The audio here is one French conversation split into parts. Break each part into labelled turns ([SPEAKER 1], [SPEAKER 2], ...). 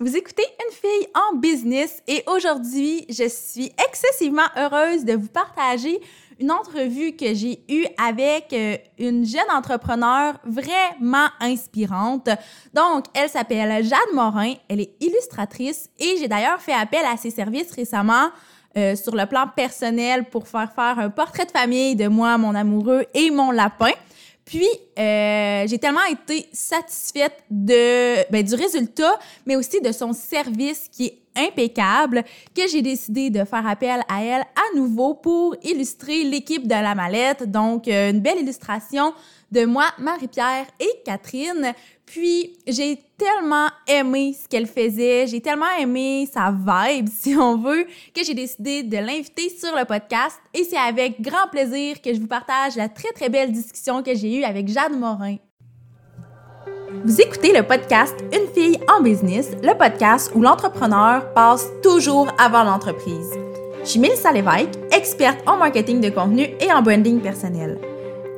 [SPEAKER 1] Vous écoutez Une fille en business et aujourd'hui, je suis excessivement heureuse de vous partager une entrevue que j'ai eue avec euh, une jeune entrepreneur vraiment inspirante. Donc, elle s'appelle Jade Morin, elle est illustratrice et j'ai d'ailleurs fait appel à ses services récemment euh, sur le plan personnel pour faire faire un portrait de famille de moi, mon amoureux et mon lapin. Puis, euh, j'ai tellement été satisfaite de, ben, du résultat, mais aussi de son service qui est impeccable, que j'ai décidé de faire appel à elle à nouveau pour illustrer l'équipe de la mallette. Donc, euh, une belle illustration de moi, Marie-Pierre et Catherine. Puis, j'ai tellement aimé ce qu'elle faisait, j'ai tellement aimé sa vibe, si on veut, que j'ai décidé de l'inviter sur le podcast. Et c'est avec grand plaisir que je vous partage la très, très belle discussion que j'ai eue avec Jade Morin. Vous écoutez le podcast Une fille en business, le podcast où l'entrepreneur passe toujours avant l'entreprise. Je suis Mélissa Lévesque, experte en marketing de contenu et en branding personnel.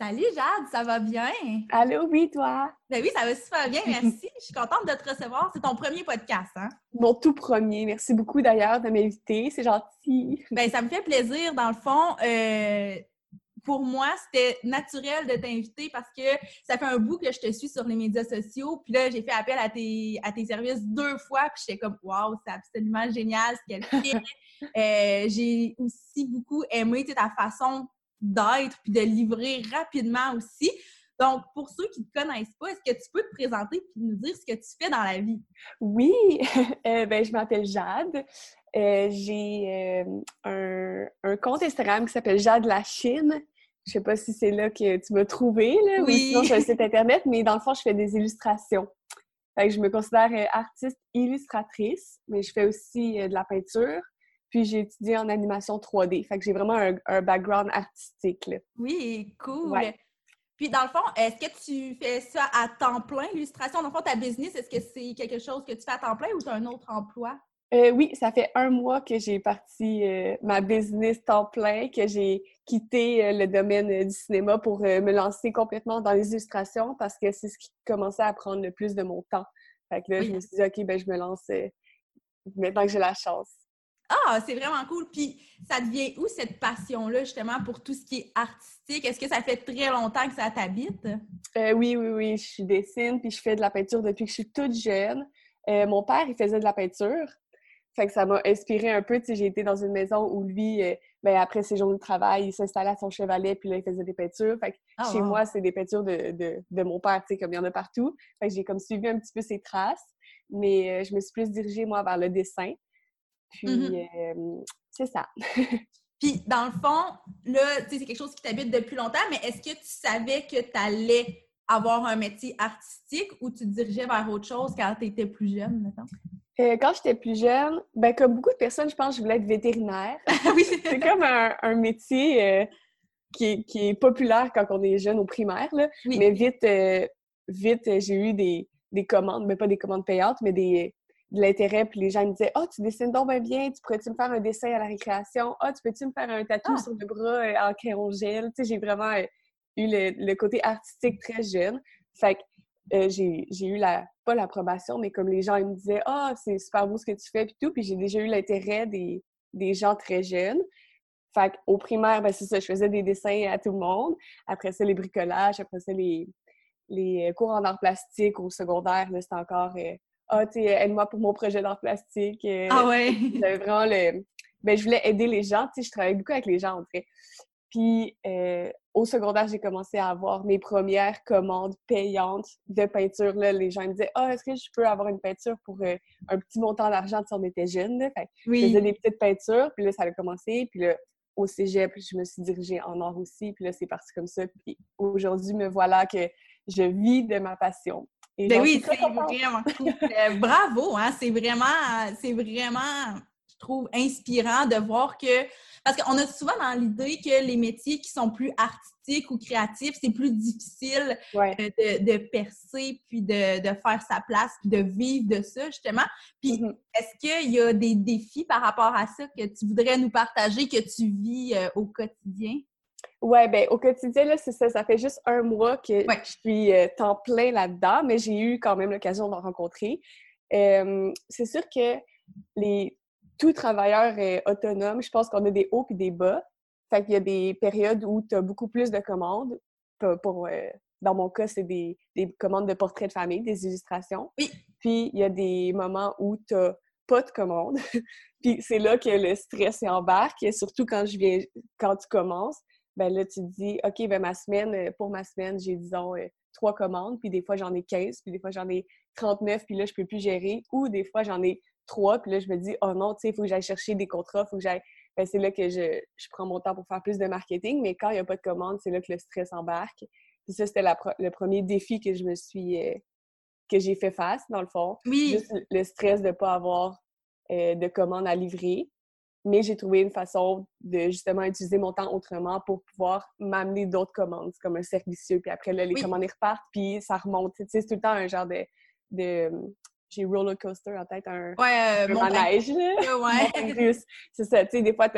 [SPEAKER 1] Salut Jade, ça va bien?
[SPEAKER 2] Allô, oui, toi?
[SPEAKER 1] Ben oui, ça va super bien, merci. Je suis contente de te recevoir. C'est ton premier podcast, hein?
[SPEAKER 2] Mon tout premier. Merci beaucoup d'ailleurs de m'inviter. C'est gentil.
[SPEAKER 1] Ben, ça me fait plaisir. Dans le fond, euh, pour moi, c'était naturel de t'inviter parce que ça fait un bout que je te suis sur les médias sociaux. Puis là, j'ai fait appel à tes, à tes services deux fois. Puis j'étais comme, waouh, c'est absolument génial ce qu'elle fait. Euh, j'ai aussi beaucoup aimé ta façon d'être puis de livrer rapidement aussi. Donc, pour ceux qui ne te connaissent pas, est-ce que tu peux te présenter et nous dire ce que tu fais dans la vie?
[SPEAKER 2] Oui, euh, ben, je m'appelle Jade. Euh, j'ai euh, un, compte Instagram qui s'appelle Jade la Chine. Je sais pas si c'est là que tu m'as trouvé, là, oui. ou sinon sur un site internet, mais dans le fond, je fais des illustrations. Fait je me considère artiste illustratrice, mais je fais aussi de la peinture. Puis j'ai étudié en animation 3D. Fait que j'ai vraiment un, background artistique. Là.
[SPEAKER 1] Oui, cool. Puis dans le fond, est-ce que tu fais ça à temps plein, l'illustration? Dans le fond, ta business, est-ce que c'est quelque chose que tu fais à temps plein ou tu as un autre emploi?
[SPEAKER 2] Euh, oui, ça fait un mois que j'ai parti euh, ma business temps plein, que j'ai quitté euh, le domaine du cinéma pour me lancer complètement dans les illustrations parce que c'est ce qui commençait à prendre le plus de mon temps. Fait que là, je me suis dit, OK, ben je me lance maintenant que j'ai la chance.
[SPEAKER 1] Ah, c'est vraiment cool. Puis, ça devient où cette passion-là, justement, pour tout ce qui est artistique? Est-ce que ça fait très longtemps que ça t'habite?
[SPEAKER 2] Euh, oui, oui, oui. Je dessine puis je fais de la peinture depuis que je suis toute jeune. Euh, mon père, il faisait de la peinture. Fait que ça m'a inspiré un peu. Tu sais, j'ai été dans une maison où lui, euh, ben, après ses jours de travail, il s'installait à son chevalet puis là, il faisait des peintures. Fait que ah, chez moi, c'est des peintures de, de, mon père, tu sais, comme il y en a partout. Fait que j'ai comme suivi un petit peu ses traces. Mais je me suis plus dirigée, moi, vers le dessin. Puis,
[SPEAKER 1] mmh
[SPEAKER 2] c'est ça.
[SPEAKER 1] Puis, dans le fond, là, c'est quelque chose qui t'habite depuis longtemps, mais est-ce que tu savais que tu allais avoir un métier artistique ou tu te dirigeais vers autre chose quand tu étais plus jeune, maintenant?
[SPEAKER 2] Euh, quand j'étais plus jeune, ben, comme beaucoup de personnes, je pense que je voulais être vétérinaire. oui. c'est comme un, métier euh, qui, est, populaire quand on est jeune au primaire, là. mais vite, euh, vite j'ai eu des, des commandes, mais pas des commandes payantes, mais des, de l'intérêt, puis les gens me disaient « Ah, oh, tu dessines donc bien bien, tu pourrais-tu me faire un dessin à la récréation? Ah, tu peux-tu me faire un tatou ah! sur le bras euh, en crayon gel? » Tu sais, j'ai vraiment euh, eu le, côté artistique très jeune. Fait que euh, j'ai eu la, pas l'approbation, mais comme les gens ils me disaient « Ah, c'est super beau ce que tu fais, puis tout. » Puis j'ai déjà eu l'intérêt des, des gens très jeunes. Fait qu'au primaire, ben c'est ça, je faisais des dessins à tout le monde. Après ça, les bricolages, après ça, les, les cours en art plastique au secondaire, c'était encore ah, tu aide-moi pour mon projet d'art plastique.
[SPEAKER 1] Euh, ah ouais?
[SPEAKER 2] vraiment le. Ben, je voulais aider les gens, tu sais, je travaille beaucoup avec les gens, en fait. Puis, euh, au secondaire, j'ai commencé à avoir mes premières commandes payantes de peinture. Là. Les gens me disaient Ah, est-ce que je peux avoir une peinture pour euh, un petit montant d'argent si on était jeune? Fait, oui. Je faisais des petites peintures, puis là, ça a commencé. Puis là, au cégep, je me suis dirigée en art aussi. Puis là, c'est parti comme ça. Puis aujourd'hui, me voilà que je vis de ma passion.
[SPEAKER 1] Ben oui, c'est vraiment cool. Euh, bravo, hein? C'est vraiment, c'est vraiment, trouve inspirant de voir que parce qu'on a souvent dans l'idée que les métiers qui sont plus artistiques ou créatifs, c'est plus difficile euh, de, percer, puis de, faire sa place, puis de vivre de ça, justement. Puis, mm-hmm. est-ce qu'il y a des défis par rapport à ça que tu voudrais nous partager, que tu vis euh, au quotidien?
[SPEAKER 2] Oui, bien, au quotidien, là, c'est ça. Ça fait juste un mois que je suis euh, temps plein là-dedans, mais j'ai eu quand même l'occasion d'en rencontrer. c'est sûr que les tout travailleur est autonome, je pense qu'on a des hauts et des bas. Fait qu'il y a des périodes où tu as beaucoup plus de commandes. Pour, euh, dans mon cas, c'est des, commandes de portraits de famille, des illustrations.
[SPEAKER 1] Oui.
[SPEAKER 2] Puis il y a des moments où tu n'as pas de commandes. puis c'est là que le stress embarque. Surtout quand je viens, quand tu commences, ben là, tu te dis, OK, ben ma semaine, euh, pour ma semaine, j'ai, disons, euh, trois commandes, puis des fois, j'en ai 15, puis des fois, j'en ai 39, puis là, je peux plus gérer. Ou des fois, j'en ai trois, puis là, je me dis, oh non, tu sais, il faut que j'aille chercher des contrats, il faut que j'aille. Ben, c'est là que je, je, prends mon temps pour faire plus de marketing, mais quand il n'y a pas de commande, c'est là que le stress embarque. Puis ça, c'était le premier défi que je me suis. Euh, que j'ai fait face, dans le fond.
[SPEAKER 1] Oui.
[SPEAKER 2] Juste le stress de ne pas avoir euh, de commande à livrer. Mais j'ai trouvé une façon de justement utiliser mon temps autrement pour pouvoir m'amener d'autres commandes. comme un servicieux. Puis après, là, les commandes repartent, puis ça remonte. Tu sais, c'est tout le temps un genre de, de j'ai roller coaster en tête, un,
[SPEAKER 1] ouais,
[SPEAKER 2] euh, manège.
[SPEAKER 1] Ouais.
[SPEAKER 2] C'est ça, tu sais, des fois,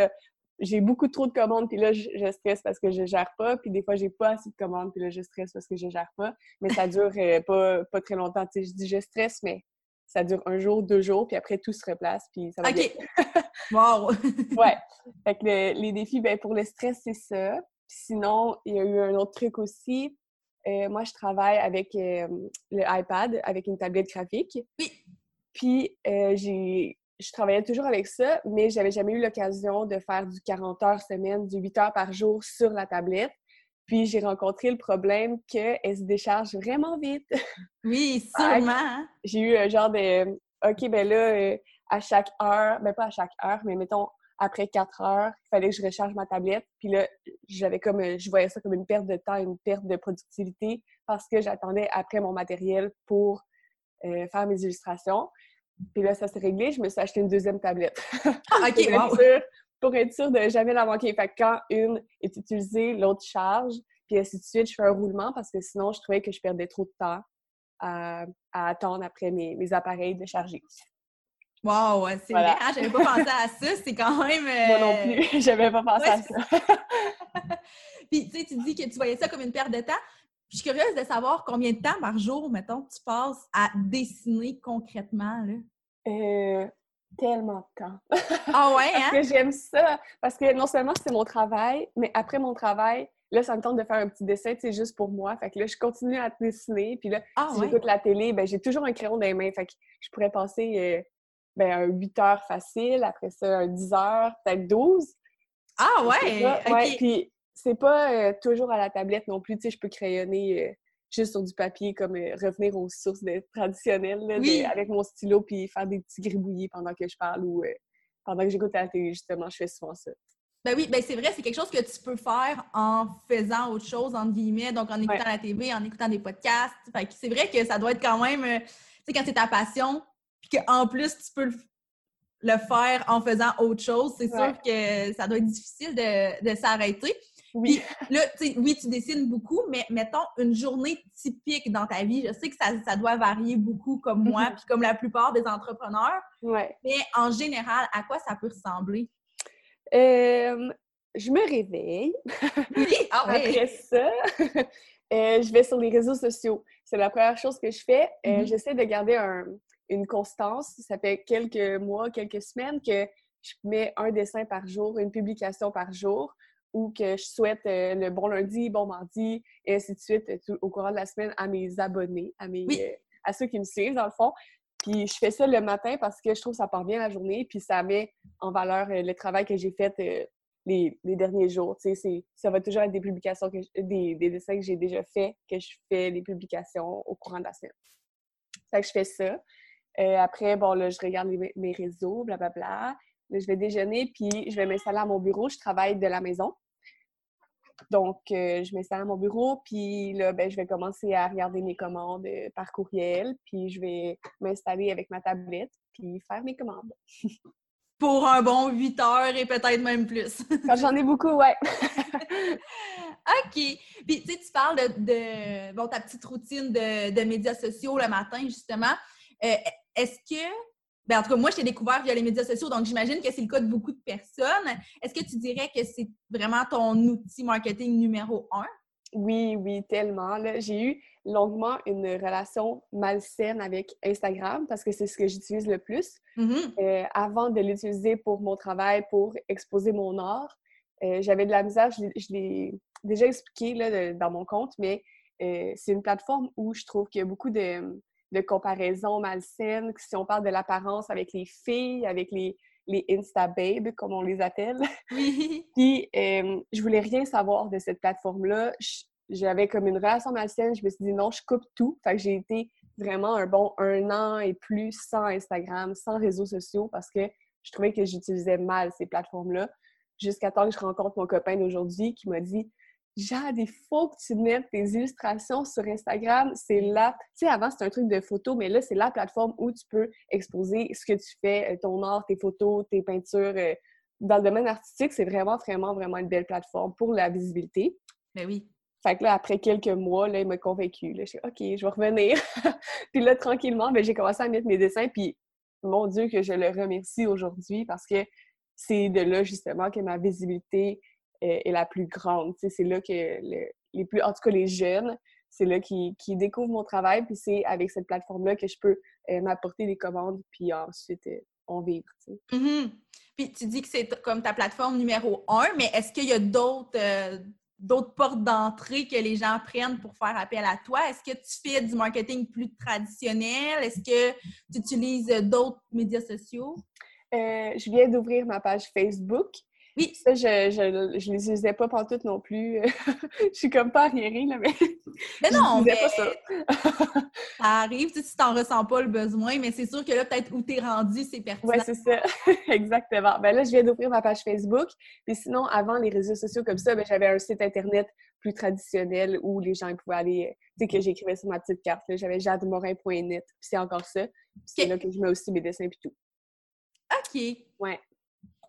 [SPEAKER 2] j'ai beaucoup trop de commandes, puis là, je, stresse parce que je gère pas, puis des fois, j'ai pas assez de commandes, puis là, je stresse parce que je gère pas. Mais ça dure euh, pas, pas très longtemps. Tu sais, je dis je stresse, mais ça dure un jour, deux jours, puis après, tout se replace, puis ça va
[SPEAKER 1] OK! wow!
[SPEAKER 2] ouais. Fait que les défis, ben pour le stress, c'est ça. sinon, il y a eu un autre truc aussi. Euh, moi, je travaille avec euh, le iPad, avec une tablette graphique.
[SPEAKER 1] Oui.
[SPEAKER 2] Puis, euh, j'ai, je travaillais toujours avec ça, mais j'avais jamais eu l'occasion de faire du 40 heures semaine, du 8 heures par jour sur la tablette. Puis, j'ai rencontré le problème qu'elle se décharge vraiment vite.
[SPEAKER 1] Oui, sûrement. Hein.
[SPEAKER 2] j'ai eu un genre de OK, ben là, à chaque heure, ben pas à chaque heure, mais mettons après quatre heures, il fallait que je recharge ma tablette. Puis là, j'avais comme, euh, je voyais ça comme une perte de temps, une perte de productivité parce que j'attendais après mon matériel pour euh, faire mes illustrations. Puis là, ça s'est réglé. Je me suis acheté une deuxième tablette.
[SPEAKER 1] Ah, OK,
[SPEAKER 2] pour, être pour être sûre de jamais la manquer. Fait que quand une est utilisée, l'autre charge. Puis ainsi de suite, je fais un roulement parce que sinon, je trouvais que je perdais trop de temps à, attendre après mes, mes appareils de charger.
[SPEAKER 1] Wow, c'est vrai, hein, j'avais pas pensé à ça, c'est quand même...
[SPEAKER 2] Moi non euh, plus, j'avais pas pensé à ça.
[SPEAKER 1] Puis, tu sais, tu dis que tu voyais ça comme une perte de temps. Je suis curieuse de savoir combien de temps par jour, mettons, tu passes à dessiner concrètement, là?
[SPEAKER 2] Euh, tellement de temps.
[SPEAKER 1] Ah ouais, hein?
[SPEAKER 2] Parce que j'aime ça. Parce que non seulement c'est mon travail, mais après mon travail, là, ça me tente de faire un petit dessin, c'est juste pour moi. Fait que là, je continue à dessiner. Puis là, ah si j'écoute la télé, ben j'ai toujours un crayon dans les mains. Fait que je pourrais passer... Euh, ben, un 8 heures facile, après ça, un 10 heures, peut-être 12.
[SPEAKER 1] Ah ouais!
[SPEAKER 2] ouais puis c'est pas euh, toujours à la tablette non plus. Tu sais, je peux crayonner euh, juste sur du papier, comme euh, revenir aux sources traditionnelles avec mon stylo, puis faire des petits gribouillis pendant que je parle ou pendant que j'écoute la télé, justement, je fais souvent ça.
[SPEAKER 1] Ben oui, ben c'est vrai, c'est quelque chose que tu peux faire en faisant autre chose, entre guillemets, donc en écoutant la TV, en écoutant des podcasts. Fait c'est vrai que ça doit être quand même, tu sais, quand c'est ta passion, puis qu'en plus, tu peux le faire en faisant autre chose, c'est sûr que ça doit être difficile de, s'arrêter.
[SPEAKER 2] Oui.
[SPEAKER 1] Puis là, oui, tu dessines beaucoup, mais mettons une journée typique dans ta vie. Je sais que ça, doit varier beaucoup comme moi, puis comme la plupart des entrepreneurs.
[SPEAKER 2] Ouais.
[SPEAKER 1] Mais en général, à quoi ça peut ressembler?
[SPEAKER 2] Euh, je me réveille.
[SPEAKER 1] Oui, ah
[SPEAKER 2] Après ça, euh, je vais sur les réseaux sociaux. C'est la première chose que je fais. Euh, mm-hmm. J'essaie de garder un, une constance. Ça fait quelques mois, quelques semaines que je mets un dessin par jour, une publication par jour, ou que je souhaite euh, le bon lundi, bon mardi, et ainsi de suite au courant de la semaine à mes abonnés, à, mes, euh, à ceux qui me suivent, dans le fond. Puis je fais ça le matin parce que je trouve que ça part bien la journée, puis ça met en valeur euh, le travail que j'ai fait les, les, derniers jours. Ça va toujours être des publications, que des, des, dessins que j'ai déjà fait, que je fais les publications au courant de la semaine. Fait que je fais ça. Euh, après, bon, là, je regarde mes réseaux, blablabla. Là, je vais déjeuner, puis je vais m'installer à mon bureau. Je travaille de la maison. Donc, euh, je m'installe à mon bureau, puis là, ben, je vais commencer à regarder mes commandes euh, par courriel, puis je vais m'installer avec ma tablette, puis faire mes commandes.
[SPEAKER 1] pour un bon 8 heures et peut-être même plus.
[SPEAKER 2] Quand j'en ai beaucoup, ouais.
[SPEAKER 1] OK. Puis, tu sais, tu parles de, bon, ta petite routine de, médias sociaux le matin, justement. Euh, est-ce que, ben, en tout cas, moi, je t'ai découvert via les médias sociaux, donc j'imagine que c'est le cas de beaucoup de personnes. Est-ce que tu dirais que c'est vraiment ton outil marketing numéro un?
[SPEAKER 2] Oui, oui, tellement. J'ai eu longuement une relation malsaine avec Instagram parce que c'est ce que j'utilise le plus. Mm-hmm. Euh, avant de l'utiliser pour mon travail, pour exposer mon art, euh, j'avais de la misère, je, l'ai déjà expliqué là, dans mon compte, mais euh, c'est une plateforme où je trouve qu'il y a beaucoup de, de comparaisons malsaines. Si on parle de l'apparence avec les filles, avec les, les Insta Babes, comme on les appelle. Puis, euh, je voulais rien savoir de cette plateforme-là. J'avais comme une relation malsaine. Je me suis dit non, je coupe tout. Fait que j'ai été vraiment un bon un an et plus sans Instagram, sans réseaux sociaux parce que je trouvais que j'utilisais mal ces plateformes-là. Jusqu'à temps que je rencontre mon copain d'aujourd'hui qui m'a dit Jade, il faut que tu mettes tes illustrations sur Instagram. C'est là, tu sais, avant c'était un truc de photo, mais là c'est la plateforme où tu peux exposer ce que tu fais, euh, ton art, tes photos, tes peintures. Euh. Dans le domaine artistique, c'est vraiment, vraiment, vraiment une belle plateforme pour la visibilité.
[SPEAKER 1] Mais ben oui.
[SPEAKER 2] Fait que là, après quelques mois, là, il m'a convaincu. Là, je suis OK, je vais revenir. puis là, tranquillement, ben, j'ai commencé à mettre mes dessins. Puis, mon Dieu, que je le remercie aujourd'hui parce que c'est de là, justement, que ma visibilité est, la plus grande. C'est là que les plus, en tout cas les jeunes, c'est là qui, qui, découvrent mon travail, puis c'est avec cette plateforme-là que je peux euh, m'apporter des commandes, puis ensuite euh, en vivre.
[SPEAKER 1] Mm-hmm. Puis tu dis que c'est comme ta plateforme numéro un, mais est-ce qu'il y a d'autres euh, d'autres portes d'entrée que les gens prennent pour faire appel à toi? Est-ce que tu fais du marketing plus traditionnel? Est-ce que tu utilises d'autres médias sociaux?
[SPEAKER 2] je viens d'ouvrir ma page Facebook. Oui. Ça, je ne je, les utilisais pas tout non plus. je suis comme pas arriérée, là, mais.
[SPEAKER 1] Mais non, mais... pas ça. ça arrive, tu sais, si t'en ressens pas le besoin, mais c'est sûr que là, peut-être où tu es rendu, c'est pertinent.
[SPEAKER 2] Oui, c'est ça. Exactement. Ben là, je viens d'ouvrir ma page Facebook. Puis sinon, avant les réseaux sociaux comme ça, ben, j'avais un site Internet plus traditionnel où les gens pouvaient aller, tu sais, que j'écrivais sur ma petite carte. J'avais jademorin.net, puis c'est encore ça. c'est là que je mets aussi mes dessins puis tout.
[SPEAKER 1] OK.
[SPEAKER 2] Ouais.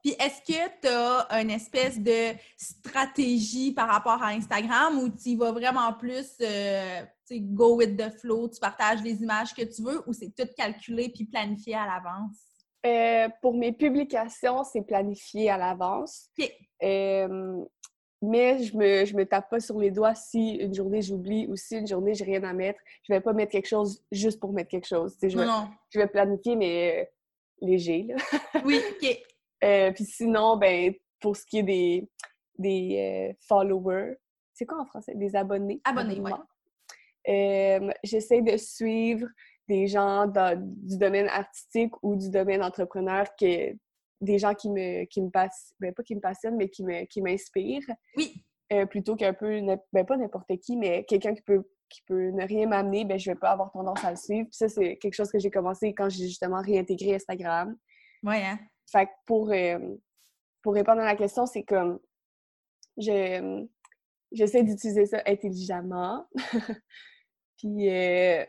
[SPEAKER 1] Puis est-ce que tu as une espèce de stratégie par rapport à Instagram où tu vas vraiment plus euh, go with the flow, tu partages les images que tu veux ou c'est tout calculé puis planifié à l'avance?
[SPEAKER 2] Euh, pour mes publications, c'est planifié à l'avance. Euh, mais je me, je me tape pas sur les doigts si une journée j'oublie ou si une journée j'ai rien à mettre. Je vais pas mettre quelque chose juste pour mettre quelque chose. Je vais, je vais planifier, mais léger. Là.
[SPEAKER 1] oui, OK.
[SPEAKER 2] Euh, puis sinon, ben, pour ce qui est des, des euh, followers, c'est quoi en français? Des abonnés?
[SPEAKER 1] Abonnés, oui.
[SPEAKER 2] Euh, j'essaie de suivre des gens du domaine artistique ou du domaine entrepreneur, que, des gens qui me, qui me passent, ben, pas qui me passionnent, mais qui m'inspirent.
[SPEAKER 1] Qui oui.
[SPEAKER 2] plutôt qu'un peu, ben, pas n'importe qui, mais quelqu'un qui peut, qui peut ne rien m'amener, ben, je vais pas avoir tendance à le suivre. Puis ça, c'est quelque chose que j'ai commencé quand j'ai justement réintégré Instagram.
[SPEAKER 1] Oui, hein?
[SPEAKER 2] Fait que pour, euh, pour répondre à la question, c'est comme je j'essaie d'utiliser ça intelligemment. Puis euh,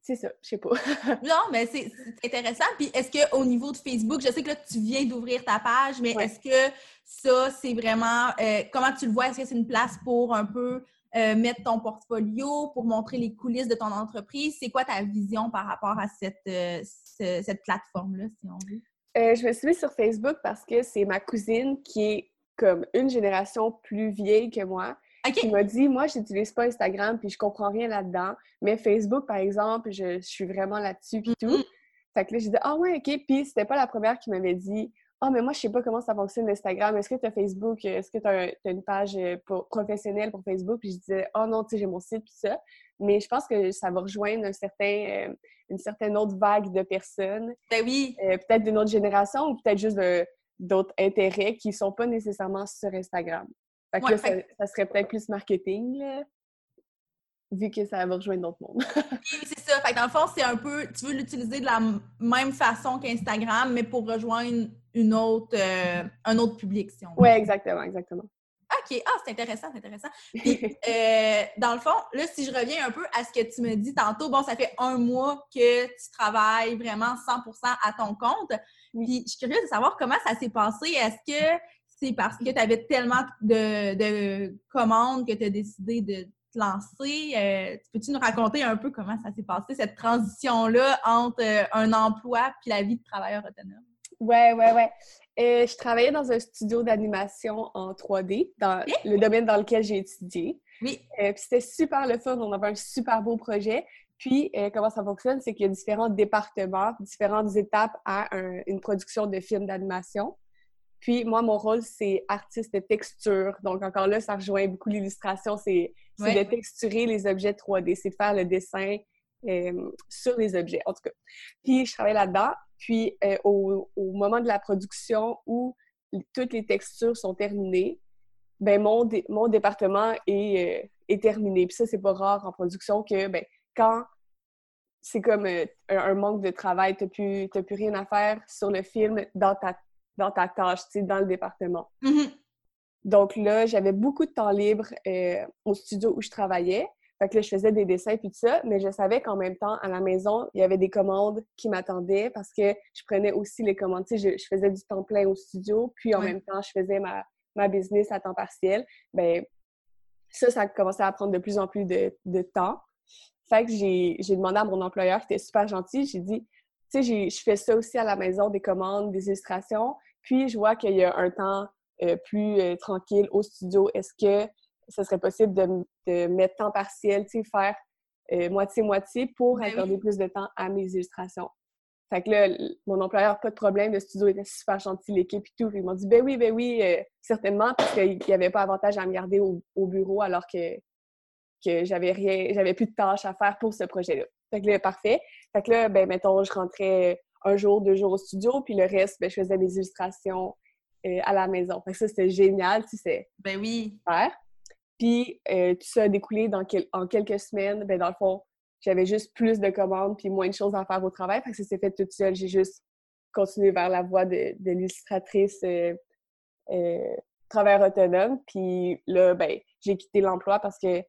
[SPEAKER 2] c'est ça, je sais pas.
[SPEAKER 1] non, mais c'est intéressant. Puis est-ce qu'au niveau de Facebook, je sais que là, tu viens d'ouvrir ta page, mais est-ce que ça, c'est vraiment. Euh, comment tu le vois? Est-ce que c'est une place pour un peu mettre ton portfolio, pour montrer les coulisses de ton entreprise? C'est quoi ta vision par rapport à cette, cette plateforme-là, si on veut?
[SPEAKER 2] Euh, je me suis mise sur Facebook parce que c'est ma cousine qui est comme une génération plus vieille que moi. Qui m'a dit, moi, je n'utilise pas Instagram puis je comprends rien là-dedans. Mais Facebook, par exemple, je, suis vraiment là-dessus puis tout. Mm-hmm. Fait que là, j'ai dit, ah ouais, OK. Puis c'était pas la première qui m'avait dit, ah, mais moi, je sais pas comment ça fonctionne Instagram. Est-ce que tu as Facebook? Est-ce que tu as, une page euh, professionnelle pour Facebook? Puis je disais, oh non, tu sais, j'ai mon site, puis ça. Mais je pense que ça va rejoindre un certain, euh, une certaine autre vague de personnes.
[SPEAKER 1] Ben oui.
[SPEAKER 2] Euh, peut-être d'une autre génération ou peut-être juste d'autres intérêts qui sont pas nécessairement sur Instagram. Fait que là, ça, serait peut-être plus marketing, là, vu que ça va rejoindre d'autres mondes.
[SPEAKER 1] c'est ça. Fait que dans le fond, c'est un peu, tu veux l'utiliser de la même façon qu'Instagram, mais pour rejoindre une autre, euh, un autre public, si on
[SPEAKER 2] Oui, exactement, exactement.
[SPEAKER 1] Ah, c'est intéressant, c'est intéressant. Puis, euh, dans le fond, là, si je reviens un peu à ce que tu me dis tantôt, bon, ça fait un mois que tu travailles vraiment 100 à ton compte. Puis, je suis curieuse de savoir comment ça s'est passé. Est-ce que c'est parce que tu avais tellement de, commandes que tu as décidé de te lancer? Euh, peux-tu nous raconter un peu comment ça s'est passé, cette transition-là entre euh, un emploi puis la vie de travailleur autonome?
[SPEAKER 2] Ouais, ouais, ouais. Euh, je travaillais dans un studio d'animation en 3D, dans le domaine dans lequel j'ai étudié.
[SPEAKER 1] Oui.
[SPEAKER 2] Euh, puis c'était super le fun, on avait un super beau projet. Puis, euh, comment ça fonctionne, c'est qu'il y a différents départements, différentes étapes à une production de films d'animation. Puis, moi, mon rôle, c'est artiste de texture. Donc, encore là, ça rejoint beaucoup l'illustration. C'est de texturer les objets 3D, c'est de faire le dessin sur les objets, en tout cas. Puis, je travaille là-dedans. Puis, euh, au, moment de la production où toutes les textures sont terminées, ben mon, mon département est, euh, est, terminé. Puis ça, c'est pas rare en production que ben, quand c'est comme euh, un, manque de travail, tu n'as plus, plus, rien à faire sur le film dans ta, dans ta tâche, dans le département.
[SPEAKER 1] Mm-hmm.
[SPEAKER 2] Donc là, j'avais beaucoup de temps libre au studio où je travaillais. Fait que là, je faisais des dessins puis tout ça, mais je savais qu'en même temps, à la maison, il y avait des commandes qui m'attendaient parce que je prenais aussi les commandes. Tu sais, je, faisais du temps plein au studio, puis en même temps, je faisais ma, ma business à temps partiel. Ben ça, ça a commencé à prendre de plus en plus de, de temps. Fait que j'ai demandé à mon employeur, qui était super gentil, j'ai dit, tu sais, je fais ça aussi à la maison, des commandes, des illustrations, puis je vois qu'il y a un temps euh, plus euh, tranquille au studio. Est-ce que ce serait possible de, mettre temps partiel, tu sais, faire euh, moitié-moitié pour ben accorder plus de temps à mes illustrations. Fait que là, mon employeur, pas de problème, le studio était super gentil, l'équipe et tout. Ils m'ont dit, ben oui, ben oui, euh, certainement, parce qu'il n'y avait pas avantage à me garder au, bureau alors que, que j'avais rien, j'avais plus de tâches à faire pour ce projet-là. Fait que là, parfait. Fait que là, ben, mettons, je rentrais un jour, deux jours au studio, puis le reste, ben, je faisais des illustrations euh, à la maison. Fait que ça, c'était génial, tu sais.
[SPEAKER 1] Ben oui.
[SPEAKER 2] Super. Puis euh, tout ça a découlé dans en quelques semaines. Ben, dans le fond, j'avais juste plus de commandes puis moins de choses à faire au travail. Fait que ça s'est fait toute seule. J'ai juste continué vers la voie de, l'illustratrice euh, euh, travailleur autonome. Puis là, ben, j'ai quitté l'emploi parce que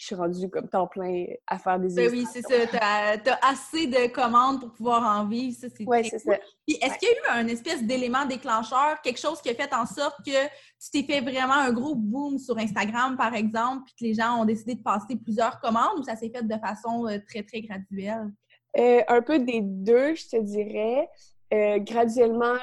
[SPEAKER 2] je suis rendue comme temps plein à faire des
[SPEAKER 1] ben Oui, c'est ça. Tu as, assez de commandes pour pouvoir en vivre. Ça, c'est
[SPEAKER 2] c'est ça.
[SPEAKER 1] Puis est-ce qu'il y a eu un espèce d'élément déclencheur, quelque chose qui a fait en sorte que tu t'es fait vraiment un gros boom sur Instagram, par exemple, puis que les gens ont décidé de passer plusieurs commandes ou ça s'est fait de façon euh, très, très graduelle?
[SPEAKER 2] Euh, un peu des deux, je te dirais. Euh, graduellement,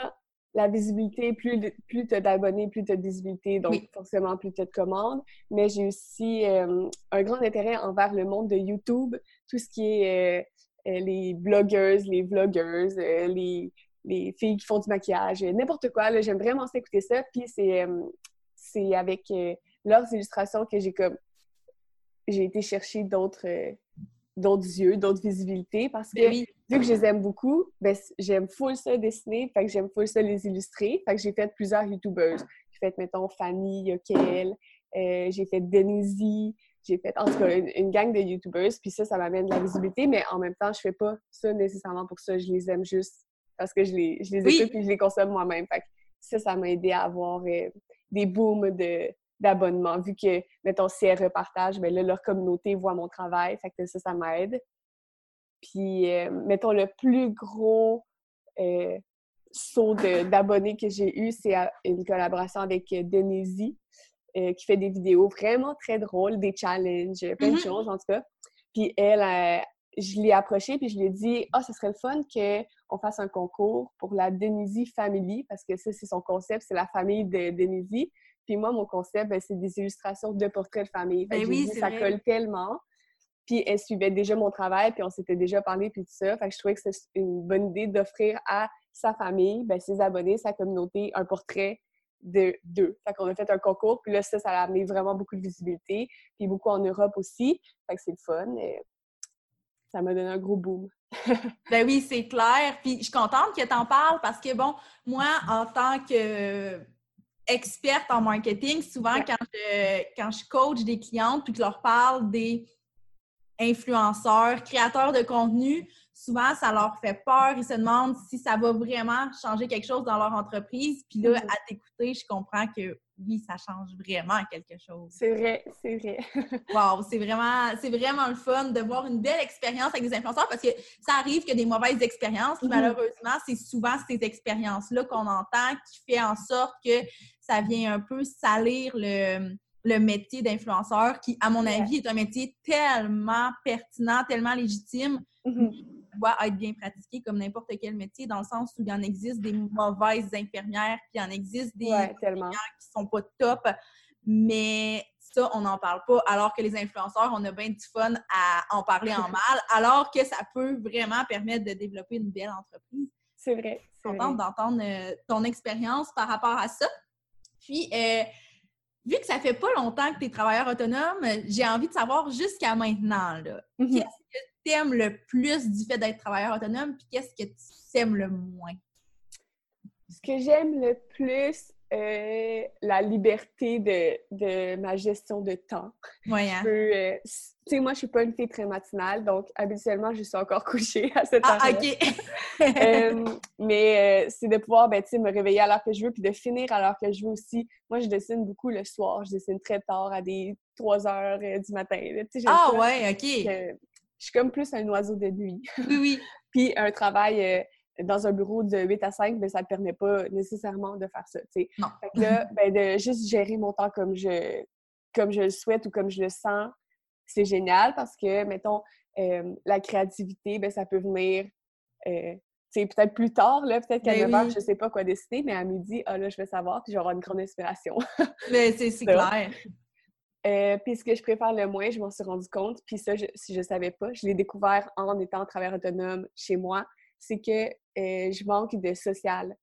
[SPEAKER 2] la visibilité, plus, plus tu as d'abonnés, plus tu as de visibilité, donc forcément plus tu as de commandes. Mais j'ai aussi euh, un grand intérêt envers le monde de YouTube, tout ce qui est euh, euh, les blogueuses, les vlogueuses, les, les, filles qui font du maquillage, n'importe quoi. J'aime vraiment écouter ça. Puis c'est, c'est avec leurs illustrations que j'ai comme j'ai été chercher d'autres d'autres yeux, d'autres visibilités parce que vu que je les aime beaucoup, ben, j'aime full ça dessiner, fait que j'aime full ça les illustrer. Fait que j'ai fait plusieurs YouTubers. J'ai fait, mettons, Fanny, Yokel, euh, j'ai fait Denise, j'ai fait en tout cas une, gang de YouTubers, puis ça, ça m'amène de la visibilité, mais en même temps, je fais pas ça nécessairement pour ça. Je les aime juste parce que je les, je les écoute et je les consomme moi-même. Fait que ça, ça m'a aidé à avoir euh, des booms de d'abonnement, vu que, mettons, si elles repartagent, bien là, leur communauté voit mon travail, fait que ça, ça m'aide. Puis, euh, mettons, le plus gros euh, saut d'abonnés que j'ai eu, c'est une collaboration avec euh, Denise, qui fait des vidéos vraiment très drôles, des challenges, plein de mm-hmm. choses, en tout cas. Puis elle, je l'ai approchée, puis je lui ai dit « Ah, oh, ce serait le fun qu'on fasse un concours pour la Denise Family, parce que ça, c'est son concept, c'est la famille de Denise. Puis moi, mon concept, ben, c'est des illustrations de portraits de famille.
[SPEAKER 1] Ben oui,
[SPEAKER 2] ça colle tellement. Puis elle suivait déjà mon travail, puis on s'était déjà parlé, puis tout ça. Fait que je trouvais que c'est une bonne idée d'offrir à sa famille, ben, ses abonnés, sa communauté, un portrait de d'eux. Fait qu'on a fait un concours, puis là, ça, ça a amené vraiment beaucoup de visibilité, puis beaucoup en Europe aussi. Fait que c'est le fun. Et ça m'a donné un gros boom.
[SPEAKER 1] ben oui, c'est clair. Puis je suis contente que tu en parles parce que, bon, moi, en tant que experte en marketing, souvent quand, je, quand je coach des clientes puis que je leur parle des influenceurs, créateurs de contenu, souvent ça leur fait peur. Ils se demandent si ça va vraiment changer quelque chose dans leur entreprise. Puis là, mm-hmm. à t'écouter, je comprends que oui, ça change vraiment quelque chose.
[SPEAKER 2] C'est vrai, c'est vrai.
[SPEAKER 1] wow, c'est vraiment, c'est vraiment le fun de voir une belle expérience avec des influenceurs parce que ça arrive que des mauvaises expériences. Mm-hmm. Malheureusement, c'est souvent ces expériences-là qu'on entend qui fait en sorte que ça vient un peu salir le, le métier d'influenceur qui, à mon avis, est un métier tellement pertinent, tellement légitime. Mm-hmm doit être bien pratiqué comme n'importe quel métier, dans le sens où il y en existe des mauvaises infirmières, puis il y en existe des infirmières qui sont pas top, mais ça, on n'en parle pas, alors que les influenceurs, on a bien du fun à en parler en mal, alors que ça peut vraiment permettre de développer une belle entreprise.
[SPEAKER 2] C'est vrai.
[SPEAKER 1] Je suis contente d'entendre euh, ton expérience par rapport à ça. Puis, euh, vu que ça fait pas longtemps que tu es travailleur autonome, j'ai envie de savoir jusqu'à maintenant, là, mm-hmm. qu'est-ce que aimes le plus du fait d'être travailleur autonome, puis qu'est-ce que tu aimes le moins?
[SPEAKER 2] Ce que j'aime le plus, euh, la liberté de, de, ma gestion de temps.
[SPEAKER 1] Ouais, hein?
[SPEAKER 2] euh, tu sais, moi, je suis pas une fille très matinale, donc habituellement, je suis encore couchée à cette
[SPEAKER 1] heure. Ah, OK!
[SPEAKER 2] Euh, mais c'est de pouvoir, ben, tu sais, me réveiller à l'heure que je veux, puis de finir à l'heure que je veux aussi. Moi, je dessine beaucoup le soir. Je dessine très tard, à des 3 heures du matin.
[SPEAKER 1] ah, ouais, OK!
[SPEAKER 2] Je suis comme plus un oiseau de nuit.
[SPEAKER 1] Oui, oui.
[SPEAKER 2] Puis un travail euh, dans un bureau de 8 à 5, ben, ça ne te permet pas nécessairement de faire ça.
[SPEAKER 1] Non.
[SPEAKER 2] Fait que là, ben, de juste gérer mon temps comme je, comme je le souhaite ou comme je le sens, c'est génial parce que, mettons, euh, la créativité, ben, ça peut venir euh, peut-être plus tard, là, peut-être qu'à 9 ben h, je sais pas quoi décider, mais à midi, ah là, je vais savoir, puis j'aurai une grande inspiration.
[SPEAKER 1] mais c'est clair.
[SPEAKER 2] Euh, puis ce que je préfère le moins, je m'en suis rendu compte, puis ça, si je ne savais pas, je l'ai découvert en étant travailleur autonome chez moi, c'est que euh, je manque de social.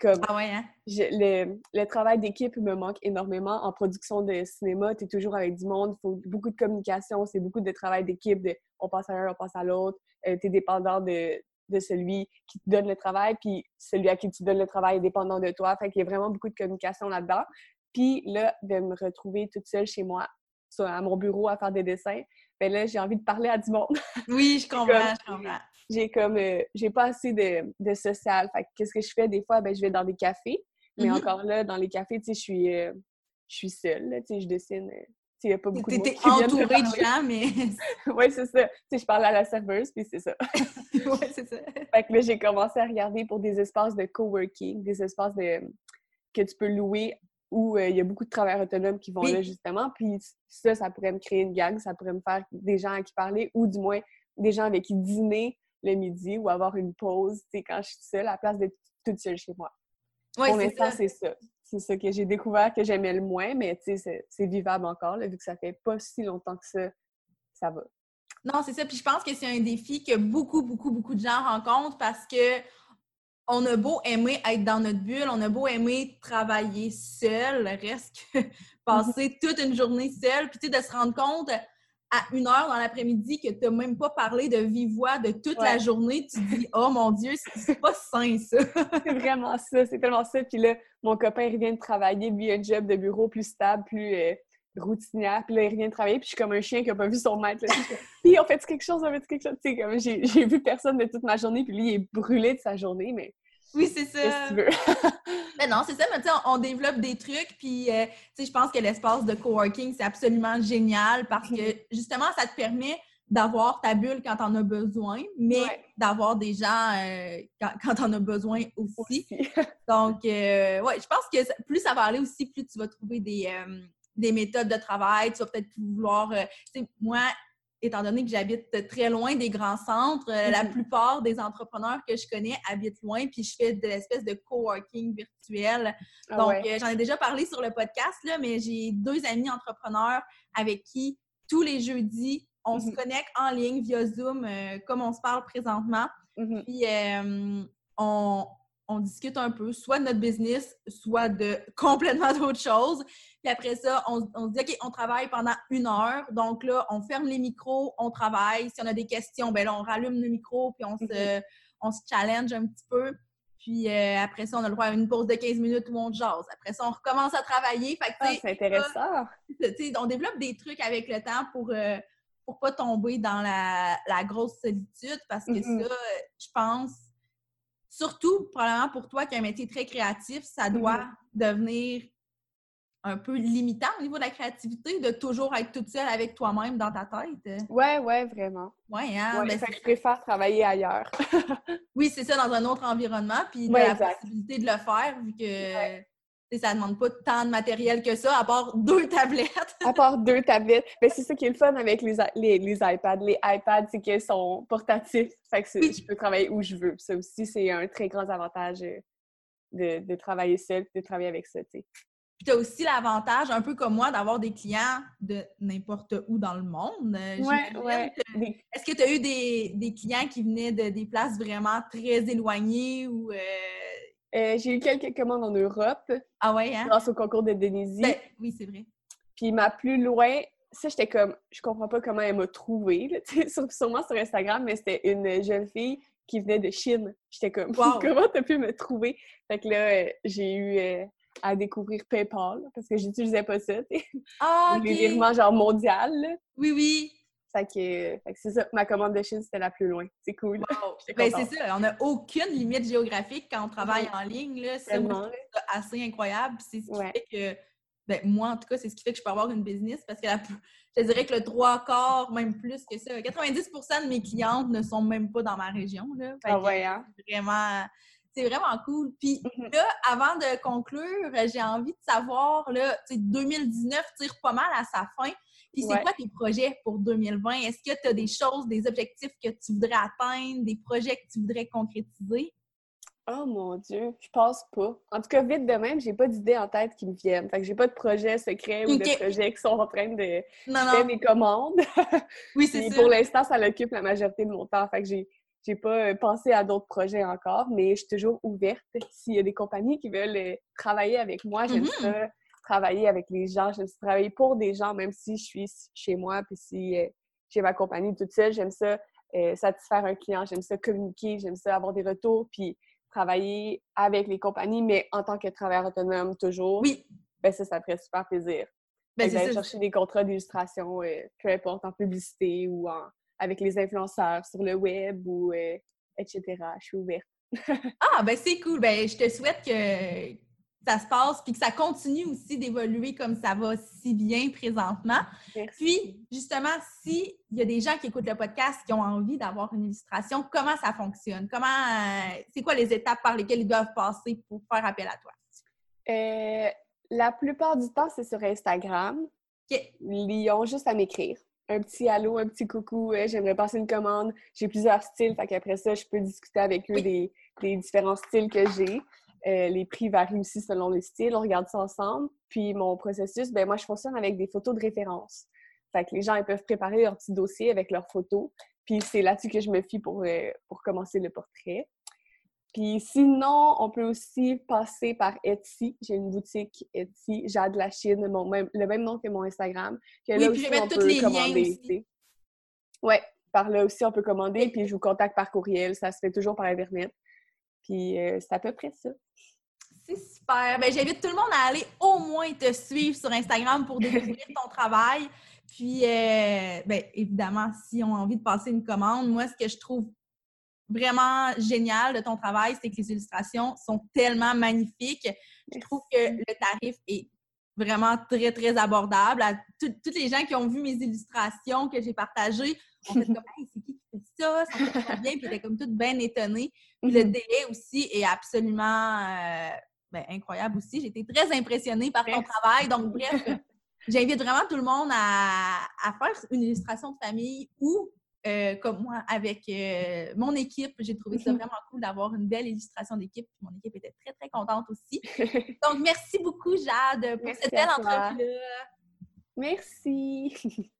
[SPEAKER 1] Comme ah ouais, hein?
[SPEAKER 2] le, travail d'équipe me manque énormément. En production de cinéma, tu es toujours avec du monde, il faut beaucoup de communication, c'est beaucoup de travail d'équipe, de on passe à l'un, on passe à l'autre. Euh, tu es dépendant de, de celui qui te donne le travail, puis celui à qui tu donnes le travail est dépendant de toi. Fait qu'il y a vraiment beaucoup de communication là-dedans. Puis là, de me retrouver toute seule chez moi, à mon bureau, à faire des dessins, ben là, j'ai envie de parler à du monde.
[SPEAKER 1] Oui, je comprends, je comprends.
[SPEAKER 2] J'ai comme, euh, j'ai pas assez de, de social. Fait qu'est-ce que je fais? Des fois? Ben, je vais dans des cafés. Mais mm-hmm. encore là, dans les cafés, tu sais, je suis, euh, je suis seule, tu sais, je dessine. Euh, il n'y a pas beaucoup de
[SPEAKER 1] monde qui entourée de gens, mais...
[SPEAKER 2] oui, c'est ça. Tu sais, je parle à la serveuse, puis c'est ça.
[SPEAKER 1] oui, c'est ça.
[SPEAKER 2] Fait que là, j'ai commencé à regarder pour des espaces de coworking, des espaces de, que tu peux louer où euh, il y a beaucoup de travailleurs autonomes qui vont là, justement. Puis ça, ça pourrait me créer une gang, ça pourrait me faire des gens à qui parler ou du moins des gens avec qui dîner le midi ou avoir une pause, tu sais, quand je suis seule, à la place d'être toute seule chez moi.
[SPEAKER 1] Oui,
[SPEAKER 2] Pour l'instant, c'est ça. C'est ça que j'ai découvert que j'aimais le moins, mais tu sais, c'est vivable encore, vu que ça fait pas si longtemps que ça, ça va.
[SPEAKER 1] Non, c'est ça. Puis je pense que c'est un défi que beaucoup, beaucoup, beaucoup de gens rencontrent parce que on a beau aimer être dans notre bulle, on a beau aimer travailler seul, reste que passer toute une journée seule, puis tu sais, de se rendre compte à une heure dans l'après-midi que tu n'as même pas parlé de vive voix de toute la journée, tu te dis Oh mon Dieu, c'est pas sain ça!
[SPEAKER 2] c'est vraiment ça, c'est tellement ça. Puis là, mon copain il vient de travailler, lui, un job de bureau plus stable, plus euh, routinière. Puis là, il revient de travailler, puis je suis comme un chien qui n'a pas vu son maître. puis on fait quelque chose, on fait quelque chose? Tu sais, comme j'ai vu personne de toute ma journée, puis lui, il est brûlé de sa journée, mais
[SPEAKER 1] oui, c'est ça.
[SPEAKER 2] mais
[SPEAKER 1] ben non, c'est ça, mais tu sais, on, développe des trucs, puis euh, tu sais, je pense que l'espace de coworking, c'est absolument génial parce que justement, ça te permet d'avoir ta bulle quand t'en as besoin, mais d'avoir des gens euh, quand, t'en as besoin aussi. Donc, euh, ouais, je pense que plus ça va aller aussi, plus tu vas trouver des, des méthodes de travail. Tu vas peut-être vouloir. sais, moi, étant donné que j'habite très loin des grands centres, euh, la mm-hmm. plupart des entrepreneurs que je connais habitent loin, puis je fais de l'espèce de coworking virtuel. Ah Donc, euh, j'en ai déjà parlé sur le podcast, là, mais j'ai deux amis entrepreneurs avec qui tous les jeudis, on se mm-hmm. connecte en ligne via Zoom, euh, comme on se parle présentement. Mm-hmm. Puis, on, on discute un peu, soit de notre business, soit de complètement d'autres choses. Puis après ça, on, se dit, OK, on travaille pendant une heure. Donc là, on ferme les micros, on travaille. Si on a des questions, ben là, on rallume le micro, puis on se, mm-hmm. on se challenge un petit peu. Puis euh, après ça, on a le droit à une pause de 15 minutes où on jase. Après ça, on recommence à travailler. Fait
[SPEAKER 2] ah, c'est intéressant.
[SPEAKER 1] on développe des trucs avec le temps pour euh, pour pas tomber dans la, grosse solitude parce que mm-hmm. ça, je pense, surtout probablement pour toi qui as un métier très créatif, ça doit mm-hmm. devenir un peu limitant au niveau de la créativité, de toujours être toute seule avec toi-même dans ta tête.
[SPEAKER 2] Ouais, ouais, vraiment.
[SPEAKER 1] Ouais, hein?
[SPEAKER 2] Ben, je préfère travailler ailleurs.
[SPEAKER 1] oui, c'est ça, dans un autre environnement, puis la possibilité de le faire, vu que ça ne demande pas tant de matériel que ça, à part deux tablettes.
[SPEAKER 2] à part deux tablettes. Mais c'est ça qui est le fun avec les, les, les iPads. Les iPads, c'est qu'ils sont portatifs. Fait que je peux travailler où je veux. Ça aussi, c'est un très grand avantage euh, de, de travailler seul, de travailler avec ça, tu
[SPEAKER 1] Puis tu as aussi l'avantage, un peu comme moi, d'avoir des clients de n'importe où dans le monde. Euh,
[SPEAKER 2] oui, ouais.
[SPEAKER 1] Est-ce que tu as eu des, des, clients qui venaient de des places vraiment très éloignées ou... Euh,
[SPEAKER 2] euh, j'ai eu quelques commandes en Europe.
[SPEAKER 1] Ah ouais, hein?
[SPEAKER 2] Grâce au concours de Denise.
[SPEAKER 1] Ben, oui, c'est vrai.
[SPEAKER 2] Puis ma plus loin, ça, j'étais comme, je comprends pas comment elle m'a trouvée, sûrement sur Instagram, mais c'était une jeune fille qui venait de Chine. J'étais comme, wow. comment t'as pu me trouver? Fait que là, euh, j'ai eu euh, à découvrir PayPal parce que j'utilisais pas ça.
[SPEAKER 1] Ah,
[SPEAKER 2] okay. Les virements genre mondial.
[SPEAKER 1] Oui, oui.
[SPEAKER 2] Fait que, c'est ça, ma commande de Chine, c'était la plus loin. C'est cool.
[SPEAKER 1] ben, c'est ça, on n'a aucune limite géographique quand on travaille en ligne. C'est assez incroyable. C'est ce qui fait que, ben, moi, en tout cas, c'est ce qui fait que je peux avoir une business parce que je dirais que le trois quarts, même plus que ça, 90% de mes clientes ne sont même pas dans ma région. Là.
[SPEAKER 2] ah ouais, hein?
[SPEAKER 1] Vraiment c'est vraiment cool. Puis mm-hmm. là, avant de conclure, j'ai envie de savoir, là, 2019 tire pas mal à sa fin. Puis c'est quoi tes projets pour 2020? Est-ce que tu as des choses, des objectifs que tu voudrais atteindre, des projets que tu voudrais concrétiser?
[SPEAKER 2] Oh mon Dieu, je pense pas. En tout cas, vite de même, j'ai pas d'idées en tête qui me viennent. Fait que j'ai pas de projets secrets ou de projets qui sont en train de faire mes commandes.
[SPEAKER 1] Oui, c'est
[SPEAKER 2] ça. Pour l'instant, ça l'occupe la majorité de mon temps. Fait que j'ai j'ai pas euh, pensé à d'autres projets encore, mais je suis toujours ouverte. S'il y a des compagnies qui veulent euh, travailler avec moi, j'aime mm-hmm. ça travailler avec les gens, j'aime ça travailler pour des gens, même si je suis chez moi, puis si euh, j'ai ma compagnie toute seule, j'aime ça euh, satisfaire un client, j'aime ça communiquer, j'aime ça avoir des retours, puis travailler avec les compagnies, mais en tant que travailleur autonome toujours.
[SPEAKER 1] Oui.
[SPEAKER 2] Ben ça, ça me ferait super plaisir. Ben, d'aller chercher des contrats d'illustration, euh, peu importe, en publicité ou en, avec les influenceurs sur le web ou etc. Je suis ouverte.
[SPEAKER 1] ah, ben c'est cool. Ben, je te souhaite que, ça se passe, puis que ça continue aussi d'évoluer comme ça va si bien présentement. Puis, justement, s'il y a des gens qui écoutent le podcast qui ont envie d'avoir une illustration, comment ça fonctionne? Comment, euh, c'est quoi les étapes par lesquelles ils doivent passer pour faire appel à toi?
[SPEAKER 2] Euh, la plupart du temps, c'est sur Instagram. Ils ont juste à m'écrire. Un petit allô, un petit coucou, j'aimerais passer une commande. J'ai plusieurs styles, fait qu'après ça, je peux discuter avec eux des, des différents styles que j'ai. Euh, les prix varient aussi selon les styles. On regarde ça ensemble. Puis mon processus, ben moi, je fonctionne avec des photos de référence. Fait que les gens, ils peuvent préparer leur petit dossier avec leurs photos. Puis c'est là-dessus que je me fie pour, euh, pour commencer le portrait. Puis sinon, on peut aussi passer par Etsy. J'ai une boutique Etsy, Jade la Chine, même, le même nom que mon Instagram.
[SPEAKER 1] Que oui, là puis aussi, je vais mettre tous les liens aussi.
[SPEAKER 2] Ouais, par là aussi, on peut commander. Puis je vous contacte par courriel. Ça se fait toujours par Internet. Puis euh, c'est à peu près ça.
[SPEAKER 1] C'est super. Ben, j'invite tout le monde à aller au moins te suivre sur Instagram pour découvrir ton travail. Puis, euh, ben, évidemment, si on a envie de passer une commande, moi, ce que je trouve vraiment génial de ton travail, c'est que les illustrations sont tellement magnifiques. Je trouve que le tarif est vraiment très, très abordable. À toutes les gens qui ont vu mes illustrations que j'ai partagées, on fait comme hey, c'est qui fait ça? Ça fait très bien, puis était comme toute bien étonnée. Puis le mhm. délai aussi est absolument euh, ben, incroyable aussi. J'ai été très impressionnée par ton travail. Donc, bref, j'invite vraiment tout le monde à, à, faire une illustration de famille ou euh, comme moi, avec euh, mon équipe. J'ai trouvé ça mhm. vraiment cool d'avoir une belle illustration d'équipe. Mon équipe était très, très contente aussi. Donc, merci beaucoup, Jade, pour cette belle entrevue-là.
[SPEAKER 2] Merci.